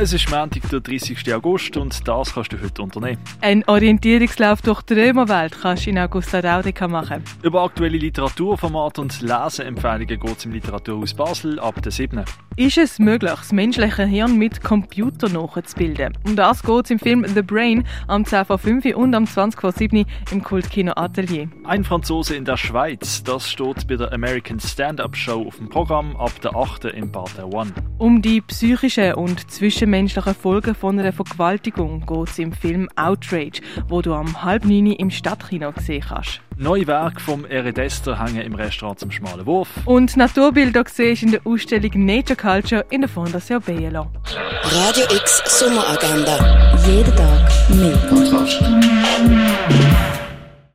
Es ist Montag, der 30. August und das kannst du heute unternehmen. Ein Orientierungslauf durch die Römerwelt kannst du in Augusta Daudica machen. Über aktuelle Literaturformate und Leseempfehlungen geht es im Literaturhaus Basel ab der 7. Ist es möglich, das menschliche Hirn mit Computer nachzubilden? Um das geht es im Film The Brain am 10 vor 5 und am 20 vor 7 im Kultkino Atelier. Ein Franzose in der Schweiz, das steht bei der American Stand-Up Show auf dem Programm ab der 8. im Partner One. Um die psychischen und zwischenmenschlichen Folgen von einer Vergewaltigung geht es im Film Outrage, wo du am halb neun im Stadtkino sehen kannst. Neue Werke vom Eredester hängen im Restaurant zum Schmalen Wurf. Und Naturbilder siehst in der Ausstellung Nature Culture in der Fondation Bielo. Radio X Sommeragenda. Jeden Tag mehr. Kontrast.